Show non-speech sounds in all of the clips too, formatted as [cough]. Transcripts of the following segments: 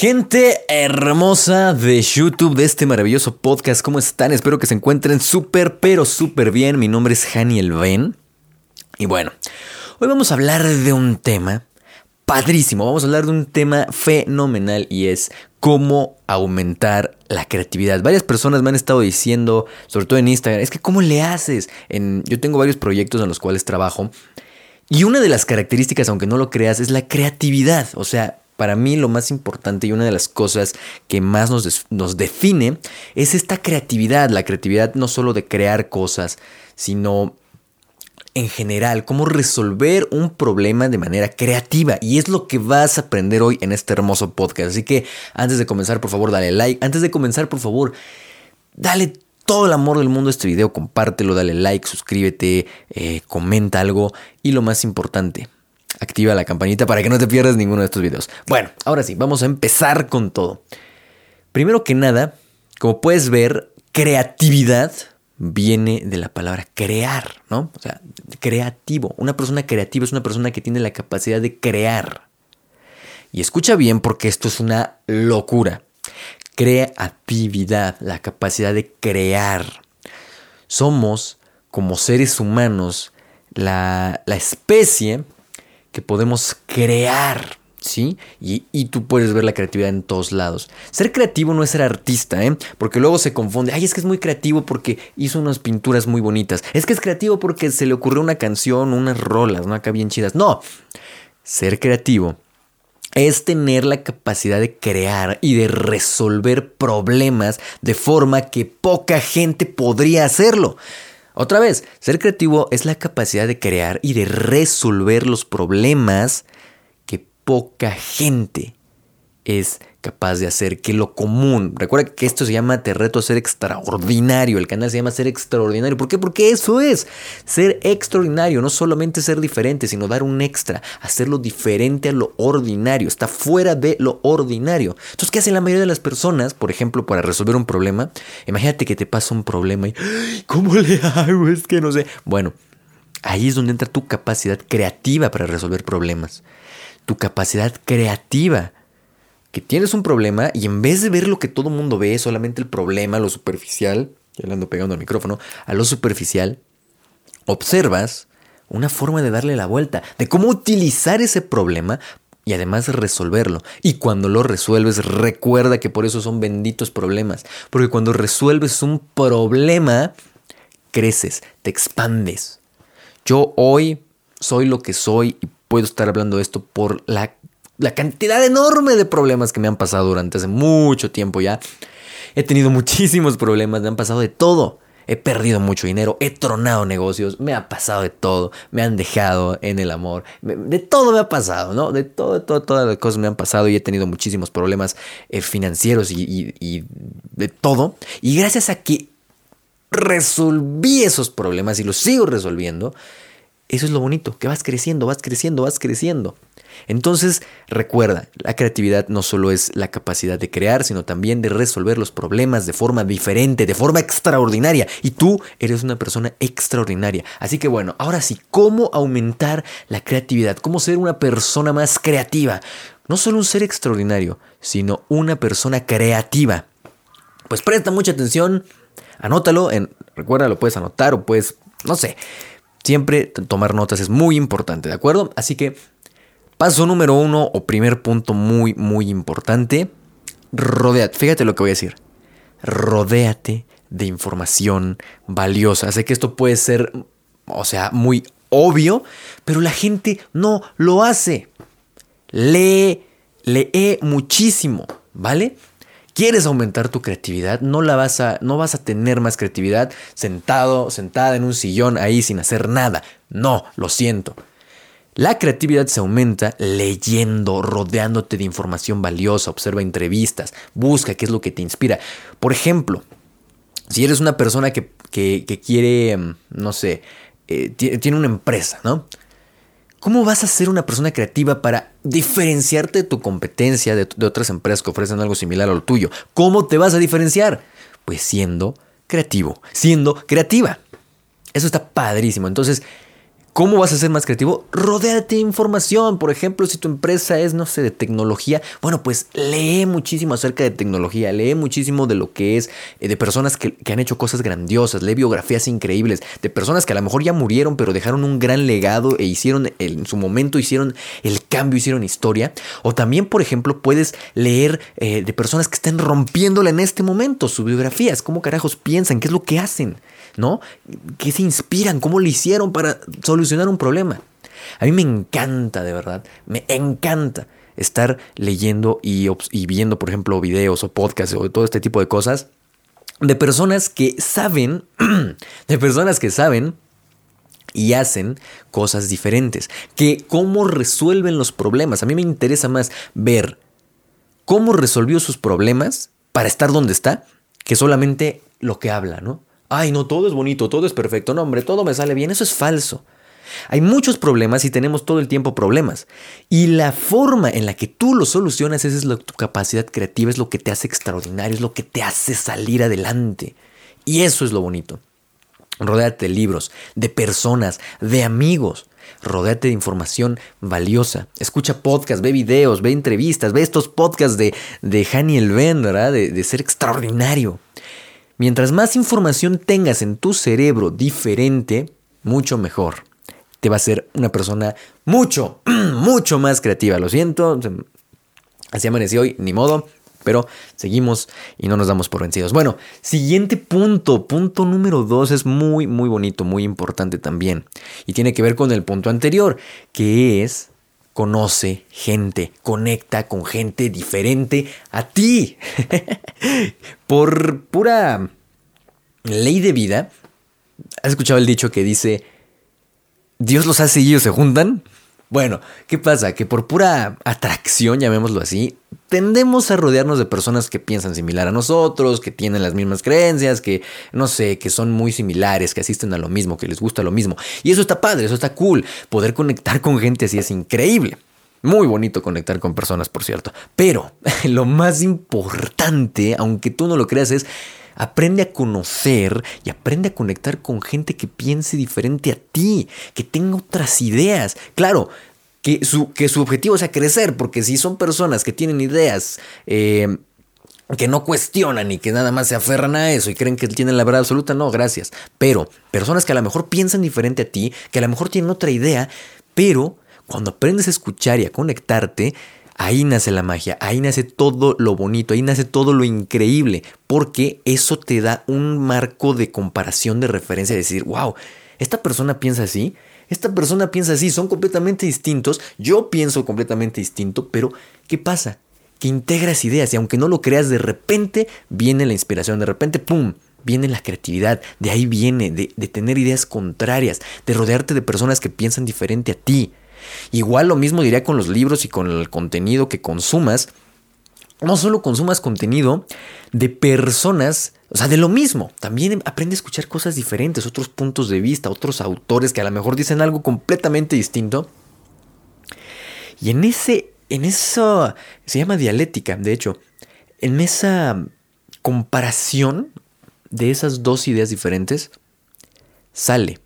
Gente hermosa de YouTube, de este maravilloso podcast, ¿cómo están? Espero que se encuentren súper, pero súper bien. Mi nombre es Haniel Ben. Y bueno, hoy vamos a hablar de un tema padrísimo. Vamos a hablar de un tema fenomenal y es cómo aumentar la creatividad. Varias personas me han estado diciendo, sobre todo en Instagram, es que ¿cómo le haces? En, yo tengo varios proyectos en los cuales trabajo. Y una de las características, aunque no lo creas, es la creatividad. O sea, para mí lo más importante y una de las cosas que más nos, nos, define es esta creatividad, la creatividad no solo de crear cosas, sino en general, cómo resolver un problema de manera creativa. Y es lo que vas a aprender hoy en este hermoso podcast. Así que antes de comenzar, por favor, dale like. Antes de comenzar, por favor, dale todo el amor del mundo a este video, compártelo, dale like, suscríbete, eh, comenta algo. Y lo más importante, activa la campanita para que no te pierdas ninguno de estos videos. Bueno, ahora sí, vamos a empezar con todo. Primero que nada, como puedes ver, creatividad viene de la palabra crear, ¿no? O sea, creativo. Una persona creativa es una persona que tiene la capacidad de crear. Y escucha bien porque esto es una locura. Creatividad, la capacidad de crear. Somos, como seres humanos, la, la especie que podemos crear. ¿Sí? Y, tú puedes ver la creatividad en todos lados. Ser creativo no es ser artista, ¿eh? Porque luego se confunde. Ay, es que es muy creativo porque hizo unas pinturas muy bonitas. Es que es creativo porque se le ocurrió una canción, unas rolas, ¿no? Acá bien chidas. No. Ser creativo es tener la capacidad de crear y de resolver problemas de forma que poca gente podría hacerlo. Otra vez, ser creativo es la capacidad de crear y de resolver los problemas que poca gente es capaz de hacer, que lo común. Recuerda que esto se llama Te reto a ser extraordinario. El canal se llama Ser extraordinario. ¿Por qué? Porque eso es ser extraordinario. No solamente ser diferente, sino dar un extra. Hacerlo diferente a lo ordinario. Está fuera de lo ordinario. Entonces, ¿qué hacen la mayoría de las personas? Por ejemplo, para resolver un problema. Imagínate que te pasa un problema y ¿cómo le hago? Es que no sé. Bueno, ahí es donde entra tu capacidad creativa para resolver problemas. Tu capacidad creativa que tienes un problema y en vez de ver lo que todo mundo ve, solamente el problema, lo superficial, ya le ando pegando al micrófono, a lo superficial, observas una forma de darle la vuelta, de cómo utilizar ese problema y además resolverlo. Y cuando lo resuelves, recuerda que por eso son benditos problemas, porque cuando resuelves un problema, creces, te expandes. Yo hoy soy lo que soy y puedo estar hablando de esto por la la cantidad enorme de problemas que me han pasado durante hace mucho tiempo ya. He tenido muchísimos problemas, me han pasado de todo. He perdido mucho dinero, he tronado negocios, me ha pasado de todo, me han dejado en el amor, de todo me ha pasado, ¿no? De todo, todo, todas las cosas me han pasado y he tenido muchísimos problemas eh, financieros y, y de todo. Y gracias a que resolví esos problemas y los sigo resolviendo, eso es lo bonito, que vas creciendo, vas creciendo, vas creciendo. Entonces, recuerda, la creatividad no solo es la capacidad de crear, sino también de resolver los problemas de forma diferente, de forma extraordinaria. Y tú eres una persona extraordinaria. Así que bueno, ahora sí, ¿cómo aumentar la creatividad? ¿Cómo ser una persona más creativa? No solo un ser extraordinario, sino una persona creativa. Pues presta mucha atención, anótalo, en, recuerda, lo puedes anotar o puedes, no sé, siempre tomar notas es muy importante, ¿de acuerdo? Así que Paso número uno o primer punto muy, muy importante. Rodéate. Fíjate lo que voy a decir. Rodéate de información valiosa. Sé que esto puede ser, o sea, muy obvio, pero la gente no lo hace. Lee, lee muchísimo, ¿vale? ¿Quieres aumentar tu creatividad? No la vas a no vas a tener más creatividad sentado, sentada en un sillón ahí sin hacer nada. No, lo siento. La creatividad se aumenta leyendo, rodeándote de información valiosa, observa entrevistas, busca qué es lo que te inspira. Por ejemplo, si eres una persona que, quiere, mm, no sé, eh, tiene una empresa, ¿no? ¿Cómo vas a ser una persona creativa para diferenciarte de tu competencia de, de otras empresas que ofrecen algo similar a lo tuyo? ¿Cómo te vas a diferenciar? Pues siendo creativo, siendo creativa. Eso está padrísimo. Entonces, ¿Cómo vas a ser más creativo? Rodéate de información. Por ejemplo, si tu empresa es, no sé, de tecnología, bueno, pues lee muchísimo acerca de tecnología, lee muchísimo de lo que es, eh, de personas que, han hecho cosas grandiosas, lee biografías increíbles, de personas que a lo mejor ya murieron, pero dejaron un gran legado e hicieron, en su momento hicieron el cambio, hicieron historia. O también, por ejemplo, puedes leer eh, de personas que estén rompiéndola en este momento, sus biografías, cómo carajos piensan, qué es lo que hacen. ¿No? ¿Qué se inspiran? ¿Cómo lo hicieron para solucionar un problema? A mí me encanta, de verdad, me encanta estar leyendo y, viendo, por ejemplo, videos o podcasts o todo este tipo de cosas de personas que saben, [clears throat] de personas que saben y hacen cosas diferentes, que cómo resuelven los problemas. A mí me interesa más ver cómo resolvió sus problemas para estar donde está que solamente lo que habla, ¿no? Ay, no, todo es bonito, todo es perfecto, no, hombre, todo me sale bien, eso es falso. Hay muchos problemas y tenemos todo el tiempo problemas. Y la forma en la que tú los solucionas, esa es tu capacidad creativa, es lo que te hace extraordinario, es lo que te hace salir adelante. Y eso es lo bonito. Rodéate de libros, de personas, de amigos. Rodéate de información valiosa. Escucha podcasts, ve videos, ve entrevistas, ve estos podcasts de, de Haniel Ben, ¿verdad? De, de ser extraordinario. Mientras más información tengas en tu cerebro diferente, mucho mejor. Te va a ser una persona mucho, [clears throat] mucho más creativa. Lo siento, así amanecí hoy, ni modo. Pero seguimos y no nos damos por vencidos. Bueno, siguiente punto, punto número dos es muy, muy bonito, muy importante también. Y tiene que ver con el punto anterior, que es conoce gente, conecta con gente diferente a ti. [laughs] Por pura ley de vida, ¿has escuchado el dicho que dice, Dios los hace y ellos se juntan? Bueno, ¿qué pasa? Que por pura atracción, llamémoslo así, tendemos a rodearnos de personas que piensan similar a nosotros, que tienen las mismas creencias, que no sé, que son muy similares, que asisten a lo mismo, que les gusta lo mismo. Y eso está padre, eso está cool. Poder conectar con gente así es increíble. Muy bonito conectar con personas, por cierto. Pero [laughs] lo más importante, aunque tú no lo creas, es Aprende a conocer y aprende a conectar con gente que piense diferente a ti, que tenga otras ideas. Claro, que su, que su objetivo sea crecer, porque si son personas que tienen ideas eh, que no cuestionan y que nada más se aferran a eso y creen que tienen la verdad absoluta, no, gracias. Pero personas que a lo mejor piensan diferente a ti, que a lo mejor tienen otra idea, pero cuando aprendes a escuchar y a conectarte, Ahí nace la magia, ahí nace todo lo bonito, ahí nace todo lo increíble, porque eso te da un marco de comparación, de referencia, de decir, wow, esta persona piensa así, esta persona piensa así, son completamente distintos, yo pienso completamente distinto, pero ¿qué pasa? Que integras ideas y aunque no lo creas, de repente viene la inspiración, de repente, ¡pum! Viene la creatividad, de ahí viene, de, de tener ideas contrarias, de rodearte de personas que piensan diferente a ti. Igual lo mismo diría con los libros y con el contenido que consumas. No solo consumas contenido de personas, o sea, de lo mismo. También aprende a escuchar cosas diferentes, otros puntos de vista, otros autores que a lo mejor dicen algo completamente distinto. Y en ese, en eso, se llama dialéctica, de hecho, en esa comparación de esas dos ideas diferentes, sale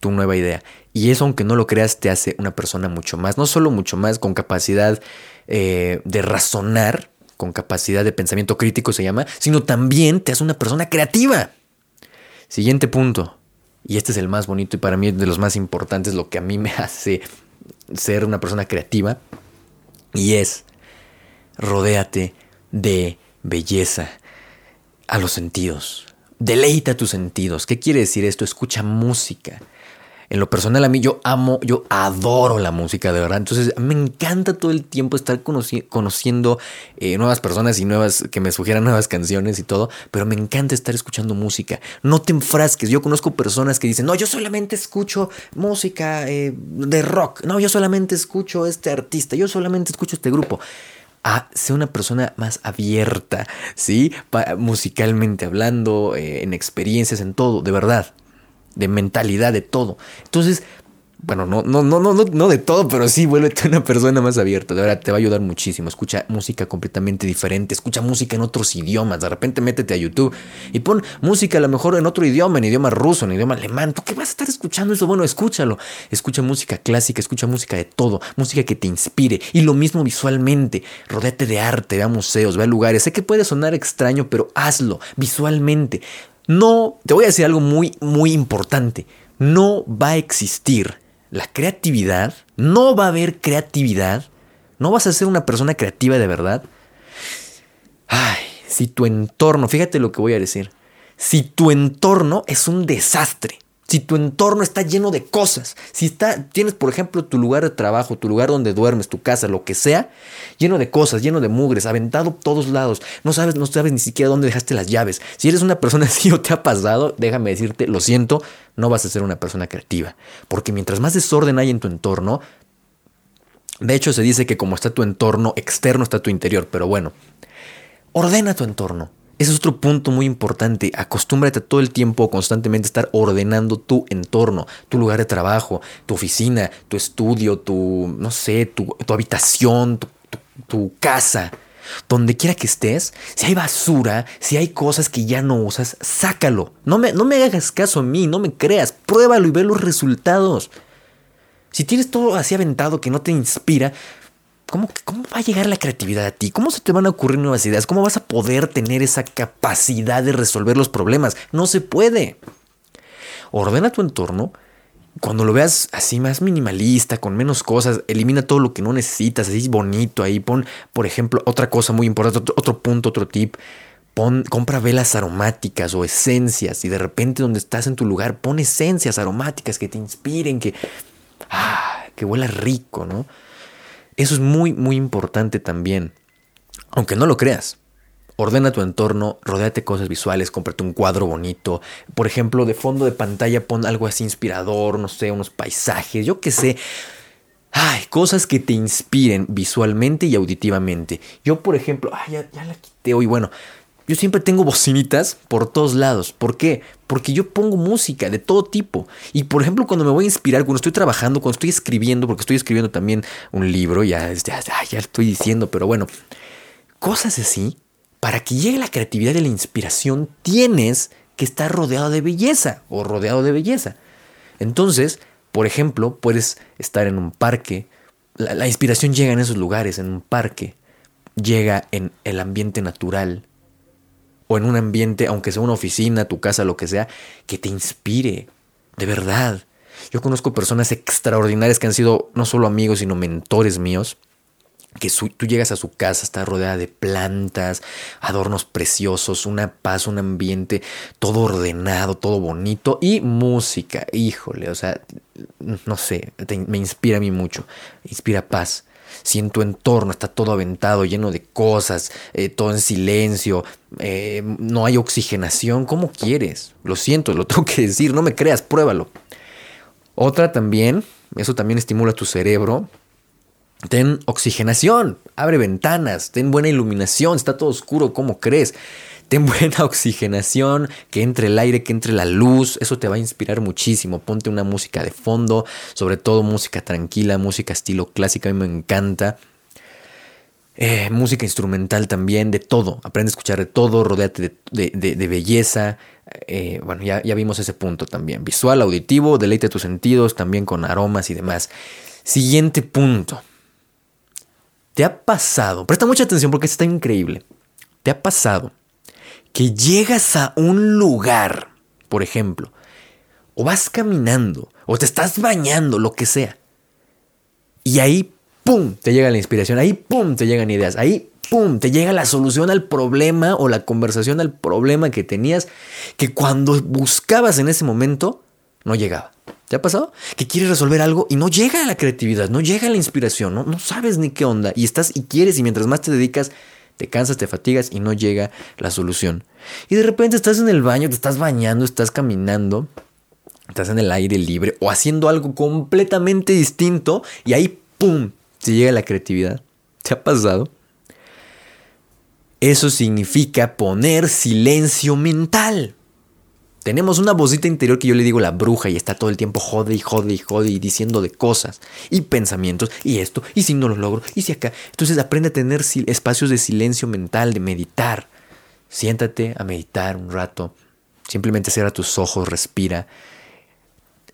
tu nueva idea. Y eso, aunque no lo creas, te hace una persona mucho más, no solo mucho más con capacidad eh, de razonar, con capacidad de pensamiento crítico se llama, sino también te hace una persona creativa. Siguiente punto, y este es el más bonito y para mí de los más importantes, lo que a mí me [laughs] hace ser una persona creativa, y es, rodéate de belleza a los sentidos. Deleita tus sentidos. ¿Qué quiere decir esto? Escucha música en lo personal a mí yo amo, yo adoro la música de verdad. Entonces me encanta todo el tiempo estar conociendo eh, nuevas personas y nuevas que me sugieran [laughs] nuevas canciones y todo. Pero me encanta estar escuchando música. No te enfrasques. Yo conozco personas que dicen, no, yo solamente escucho música eh, de rock. No, yo solamente escucho este artista. Yo solamente escucho este grupo a ser una persona más abierta, ¿sí? musicalmente hablando, eh, en experiencias, en todo, de verdad de mentalidad, de todo. Entonces, bueno, no, no, no, no, no de todo, pero sí vuélvete una persona más abierta. De verdad, te va a ayudar muchísimo. Escucha música completamente diferente. Escucha música en otros idiomas. De repente métete a YouTube y pon música a lo mejor en otro idioma, en idioma ruso, en idioma alemán. ¿Tú qué vas a estar escuchando eso? Bueno, escúchalo. Escucha música clásica, escucha música de todo. Música que te inspire. Y lo mismo visualmente. Rodéate de arte, ve a museos, ve a lugares. Sé que puede sonar extraño, pero hazlo visualmente. No, te voy a decir algo muy, muy importante. No va a existir la creatividad, no va a haber creatividad, no vas a ser una persona creativa de verdad. Ay, si tu entorno, fíjate lo que voy a decir, si tu entorno es un desastre, si tu entorno está lleno de cosas, si está, tienes por ejemplo tu lugar de trabajo, tu lugar donde duermes, tu casa, lo que sea, lleno de cosas, lleno de mugres, aventado todos lados, no sabes, no sabes ni siquiera dónde dejaste las llaves. Si eres una persona [laughs] así o te ha pasado, déjame decirte, lo siento, no vas a ser una persona creativa. Porque mientras más desorden hay en tu entorno, de hecho se dice que como está tu entorno externo está tu interior, pero bueno, ordena tu entorno. Ese es otro punto muy importante. Acostúmbrate todo el tiempo, constantemente estar ordenando tu entorno, tu lugar de trabajo, tu oficina, tu estudio, tu, no sé, tu, habitación, tu, tu casa. Donde quiera que estés, si hay basura, si hay cosas que ya no usas, sácalo. No me, no me hagas caso a mí, no me creas. Pruébalo y ve los resultados. Si tienes todo así aventado que no te inspira, ¿cómo, ¿cómo va a llegar la creatividad a ti? ¿Cómo se te van a ocurrir nuevas ideas? ¿Cómo vas a poder tener esa capacidad de resolver los problemas? No se puede. Ordena tu entorno cuando lo veas así más minimalista, con menos cosas, elimina todo lo que no necesitas, así bonito ahí, pon, por ejemplo, otra cosa muy importante, otro, punto, otro tip, pon, compra velas aromáticas o esencias y de repente donde estás en tu lugar, pon esencias aromáticas que te inspiren, que, ah, que huela rico, ¿no? Eso es muy, muy importante también, aunque no lo creas. Ordena tu entorno, rodéate cosas visuales, cómprate un cuadro bonito. Por ejemplo, de fondo de pantalla pon algo así inspirador, no sé, unos paisajes, yo qué sé. Ay, cosas que te inspiren visualmente y auditivamente. Yo, por ejemplo, ay, ya, ya la quité hoy. Bueno, yo siempre tengo bocinitas por todos lados. ¿Por qué? Porque yo pongo música de todo tipo. Y por ejemplo, cuando me voy a inspirar, cuando estoy trabajando, cuando estoy escribiendo, porque estoy escribiendo también un libro, ya, ya, ya estoy diciendo, pero bueno, cosas así para que llegue la creatividad y la inspiración, tienes que estar rodeado de belleza o rodeado de belleza. Entonces, por ejemplo, puedes estar en un parque, la, inspiración llega en esos lugares, en un parque, llega en el ambiente natural o en un ambiente, aunque sea una oficina, tu casa, lo que sea, que te inspire, de verdad. Yo conozco personas extraordinarias que han sido no solo amigos, sino mentores míos, que tú llegas a su casa, está rodeada de plantas, adornos preciosos, una paz, un ambiente todo ordenado, todo bonito y música. Híjole, o sea, no sé, me inspira a mí mucho, inspira paz. Si en tu entorno está todo aventado, lleno de cosas, eh, todo en silencio, eh, no hay oxigenación, ¿cómo quieres? Lo siento, lo [laughs] tengo que decir, no me creas, pruébalo. Otra también, eso también estimula tu cerebro, Ten oxigenación, abre ventanas, ten buena iluminación, está todo oscuro, ¿cómo crees? Ten buena [laughs] oxigenación, que entre el aire, que entre la luz, eso te va a inspirar muchísimo. Ponte una música de fondo, sobre todo música tranquila, música estilo clásica, a mí me encanta. Eh, música instrumental también, de todo. Aprende a escuchar de todo, rodeate de, belleza. Eh, bueno, ya, ya vimos ese punto también. Visual, auditivo, deleite tus sentidos, también con aromas y demás. Siguiente punto. ¿Te ha pasado? Presta mucha atención porque esto está increíble. ¿Te ha pasado que llegas a un lugar, por ejemplo, o vas caminando, o te estás bañando, lo que sea, y ahí, ¡pum!, te llega la inspiración, ahí, ¡pum!, te llegan ideas, ahí, ¡pum!, te llega la solución al problema o la conversación al problema que tenías, que cuando buscabas en ese momento, no llegaba. ¿Te ha pasado? Que quieres resolver algo y no llega a la creatividad, no llega a la inspiración, no, no sabes ni qué onda. Y estás y quieres y mientras más te dedicas, te cansas, te fatigas y no llega la solución. Y de repente estás en el baño, te estás bañando, estás caminando, estás en el aire libre o haciendo algo completamente distinto y ahí, ¡pum!, te llega la creatividad. ¿Te ha pasado? Eso significa poner silencio mental. Tenemos una vocita interior que yo le digo la bruja y está todo el tiempo jode y jode y jode y diciendo de cosas y pensamientos y esto y si no lo logro y si acá. Entonces aprende a tener espacios de silencio mental, de meditar. Siéntate a meditar un rato. Simplemente cierra tus ojos, respira.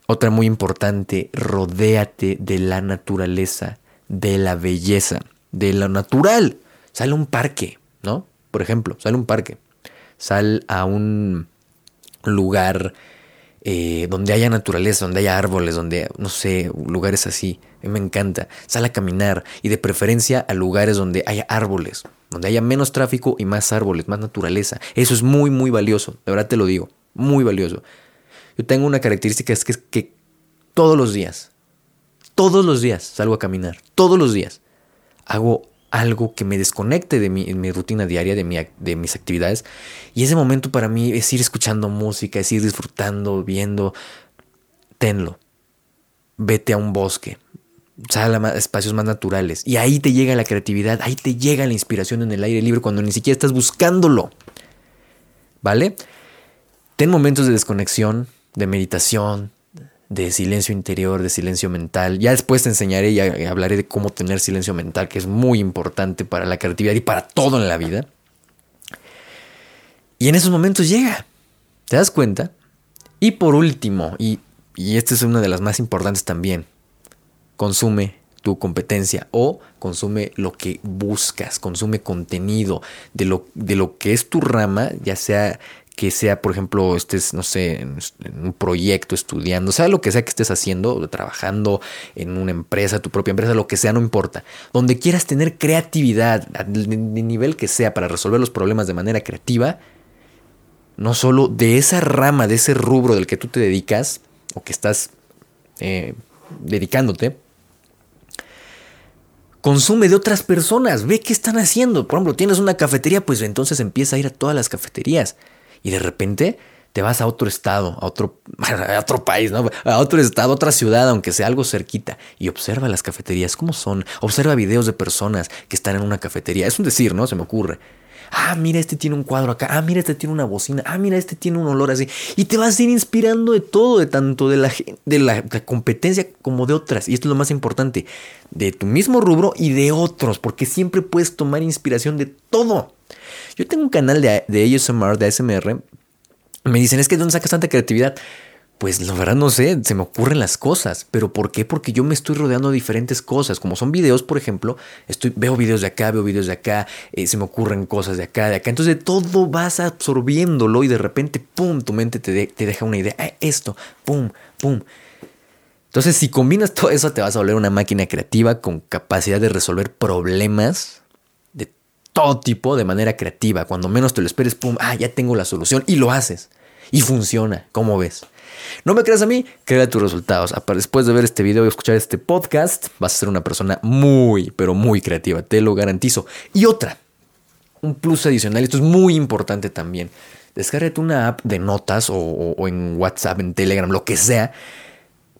Otra muy importante, rodéate de la naturaleza, de la belleza, de lo natural. Sale a un parque, ¿no? Por ejemplo, sale a un parque. Sal a un lugar eh, donde haya naturaleza, donde haya árboles, donde, no sé, lugares así. A mí me encanta. Sal a caminar y de preferencia a lugares donde haya árboles, donde haya menos tráfico y más árboles, más naturaleza. Eso es muy, muy valioso. De verdad te lo digo. Muy valioso. Yo tengo una característica, que, es que todos los días, todos los días salgo a caminar. Todos los días. Hago algo que me desconecte de mi, rutina diaria, de, de mis actividades. Y ese momento para mí es ir escuchando música, es ir disfrutando, viendo. Tenlo. Vete a un bosque. Sal a espacios más naturales. Y ahí te llega la creatividad, ahí te llega la inspiración en el aire libre cuando ni siquiera estás buscándolo. ¿Vale? Ten momentos de desconexión, de meditación, de silencio interior, de silencio mental. Ya después te enseñaré y hablaré de cómo tener silencio mental, que es muy importante para la creatividad y para todo en la vida. Y en esos momentos llega, ¿te das cuenta? Y por último, y, y esta es una de las más importantes también, consume tu competencia o consume lo que buscas, consume contenido de lo, de lo que es tu rama, ya sea que sea, por ejemplo, estés, no sé, en, un proyecto estudiando, sea lo que sea que estés haciendo, trabajando en una empresa, tu propia empresa, lo que sea, no importa. Donde quieras tener creatividad, de, nivel que sea, para resolver los problemas de manera creativa, no solo de esa rama, de ese rubro del que tú te dedicas o que estás eh, dedicándote, consume de otras personas, ve qué están haciendo. Por ejemplo, tienes una cafetería, pues entonces empieza a ir a todas las cafeterías y de repente te vas a otro estado, a otro, [laughs] a otro país, a otro estado, a otra ciudad, aunque sea algo cerquita, y observa las cafeterías, cómo son, observa videos de personas que están en una cafetería. Es un decir, ¿no? Se me ocurre. Ah, mira, este tiene un cuadro acá. Ah, mira, este tiene una bocina. Ah, mira, este tiene un olor así. Y te vas a ir inspirando de todo, de tanto de la, de la competencia como de otras. Y esto es lo más importante, de tu mismo rubro y de otros, porque siempre puedes tomar inspiración de todo. Yo tengo un canal de, de ASMR, de ASMR. Me dicen, es que ¿dónde sacas tanta creatividad? Pues la verdad no sé, se me ocurren las cosas. ¿Pero por qué? Porque yo me estoy rodeando de diferentes cosas. Como son videos, por ejemplo, estoy, veo videos de acá, veo videos de acá, eh, se me ocurren cosas de acá, de acá. Entonces de todo vas absorbiéndolo y de repente, ¡pum!, tu mente te, te deja una idea. Ah, esto, ¡pum!, ¡pum! Entonces si combinas [laughs] todo eso te vas a volver una máquina creativa con capacidad de resolver problemas todo tipo de manera creativa. Cuando menos te lo esperes, pum, ah, ya tengo la solución y lo haces. Y funciona, ¿cómo ves? No me creas a mí, crea tus resultados. Después de ver este video y escuchar este podcast, vas a ser una persona muy, pero muy creativa, te lo garantizo. Y otra, un plus adicional, esto es muy importante también. Descárgate una app de notas o en WhatsApp, en Telegram, lo que sea,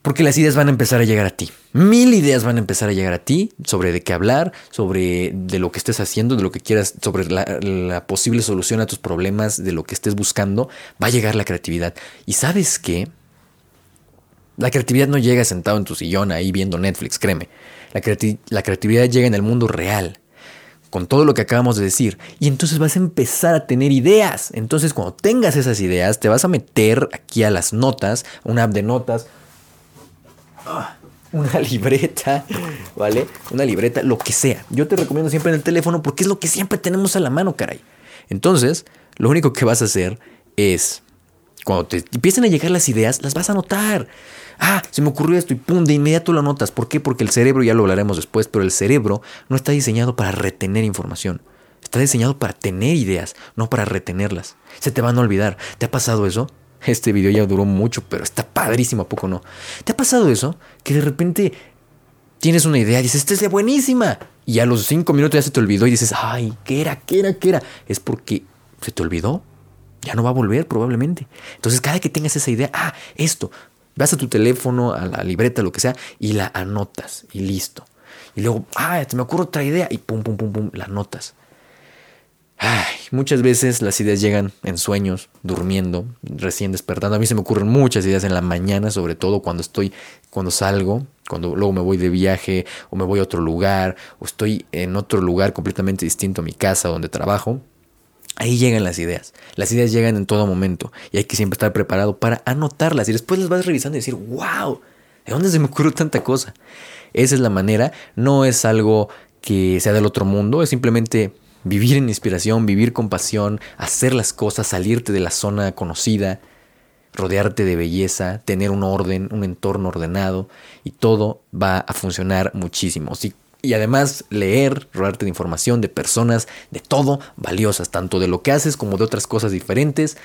porque las ideas van a empezar a llegar a ti. Mil ideas van a empezar a llegar a ti sobre de qué hablar, sobre de lo que estés haciendo, de lo que quieras, sobre la, posible solución a tus problemas, de lo que estés buscando. Va a llegar la creatividad. Y sabes qué? La creatividad no llega sentado en tu sillón ahí viendo Netflix, créeme. La, creatividad llega en el mundo real con todo lo que acabamos de decir. Y entonces vas a empezar a tener ideas. Entonces cuando tengas esas ideas, te vas a meter aquí a las notas, una app de notas, una [laughs] libreta, ¿vale? Una libreta, lo que sea. Yo te recomiendo siempre en el teléfono porque es lo que siempre tenemos a la mano, caray. Entonces, lo único que vas a hacer es, cuando te empiecen a llegar las ideas, las vas a anotar. Ah, se me ocurrió esto y pum, de inmediato lo anotas. ¿Por qué? Porque el cerebro, ya lo hablaremos después, pero el cerebro no está diseñado para retener información. Está diseñado para tener ideas, no para retenerlas. Se te van a olvidar. ¿Te ha pasado eso? Este video ya duró mucho, pero está padrísimo, ¿a poco no? ¿Te ha pasado eso? Que de repente tienes una idea y dices, esta es buenísima. Y a los cinco minutos ya se te olvidó y dices, ay, ¿qué era? ¿Qué era? ¿Qué era? Es porque se te olvidó. Ya no va a volver probablemente. Entonces, cada que tengas esa idea, ah, esto, vas a tu teléfono, a la libreta, lo que sea, y la anotas y listo. Y luego, ah, te me ocurre otra idea y pum, pum, pum, pum, la anotas. Ay, muchas veces las ideas llegan en sueños, durmiendo, recién despertando. A mí se me ocurren muchas ideas en la mañana, sobre todo cuando estoy, cuando salgo, cuando luego me voy de viaje o me voy a otro lugar o estoy en otro lugar completamente distinto a mi casa donde trabajo. Ahí llegan las ideas. Las ideas llegan en todo momento y hay que siempre estar preparado para anotarlas y después las vas revisando y decir, wow, ¿de dónde se me ocurrió tanta cosa? Esa es la manera, no es algo que sea del otro mundo, es simplemente vivir en inspiración, vivir con pasión, hacer las cosas, salirte de la zona conocida, rodearte de belleza, tener un orden, un entorno ordenado y todo va a funcionar muchísimo. y además leer, rodearte de información, de personas, de todo valiosas, tanto de lo que haces como de otras cosas diferentes.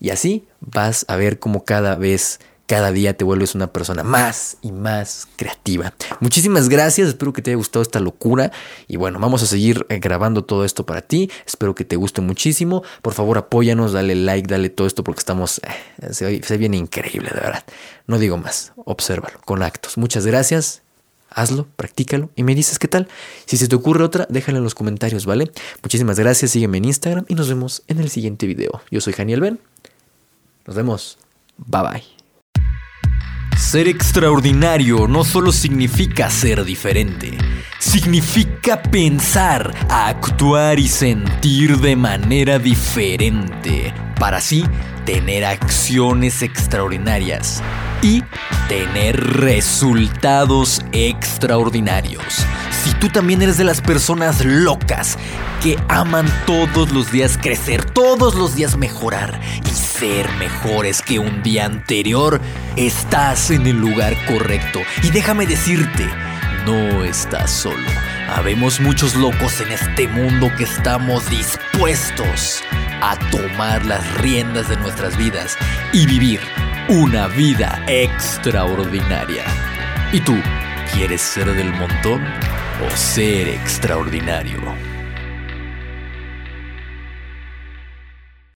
Y así vas a ver cómo cada vez cada día te vuelves una persona más y más creativa. Muchísimas gracias, espero que te haya gustado esta locura y bueno, vamos a seguir eh, grabando todo esto para ti, espero que te guste muchísimo, por favor apóyanos, dale like, dale todo esto porque estamos, eh, se, se viene increíble, de verdad. No digo más, obsérvalo con actos. Muchas gracias hazlo, practícalo y me dices qué tal. Si se te ocurre otra, déjala en los comentarios, ¿vale? Muchísimas gracias, sígueme en Instagram y nos vemos en el siguiente video. Yo soy Janiel Ben. Nos vemos. Bye bye. Ser extraordinario no solo significa ser diferente, significa pensar, actuar y sentir de manera diferente, para así tener acciones extraordinarias y tener resultados extraordinarios. Si tú también eres de las personas locas que aman todos los días crecer, todos los días mejorar y ser mejores que un día anterior, estás en el lugar correcto. Y déjame decirte, no estás solo. Habemos muchos locos en este mundo que estamos dispuestos a tomar las riendas de nuestras vidas y vivir una vida extraordinaria. ¿Y tú quieres ser del montón o ser extraordinario?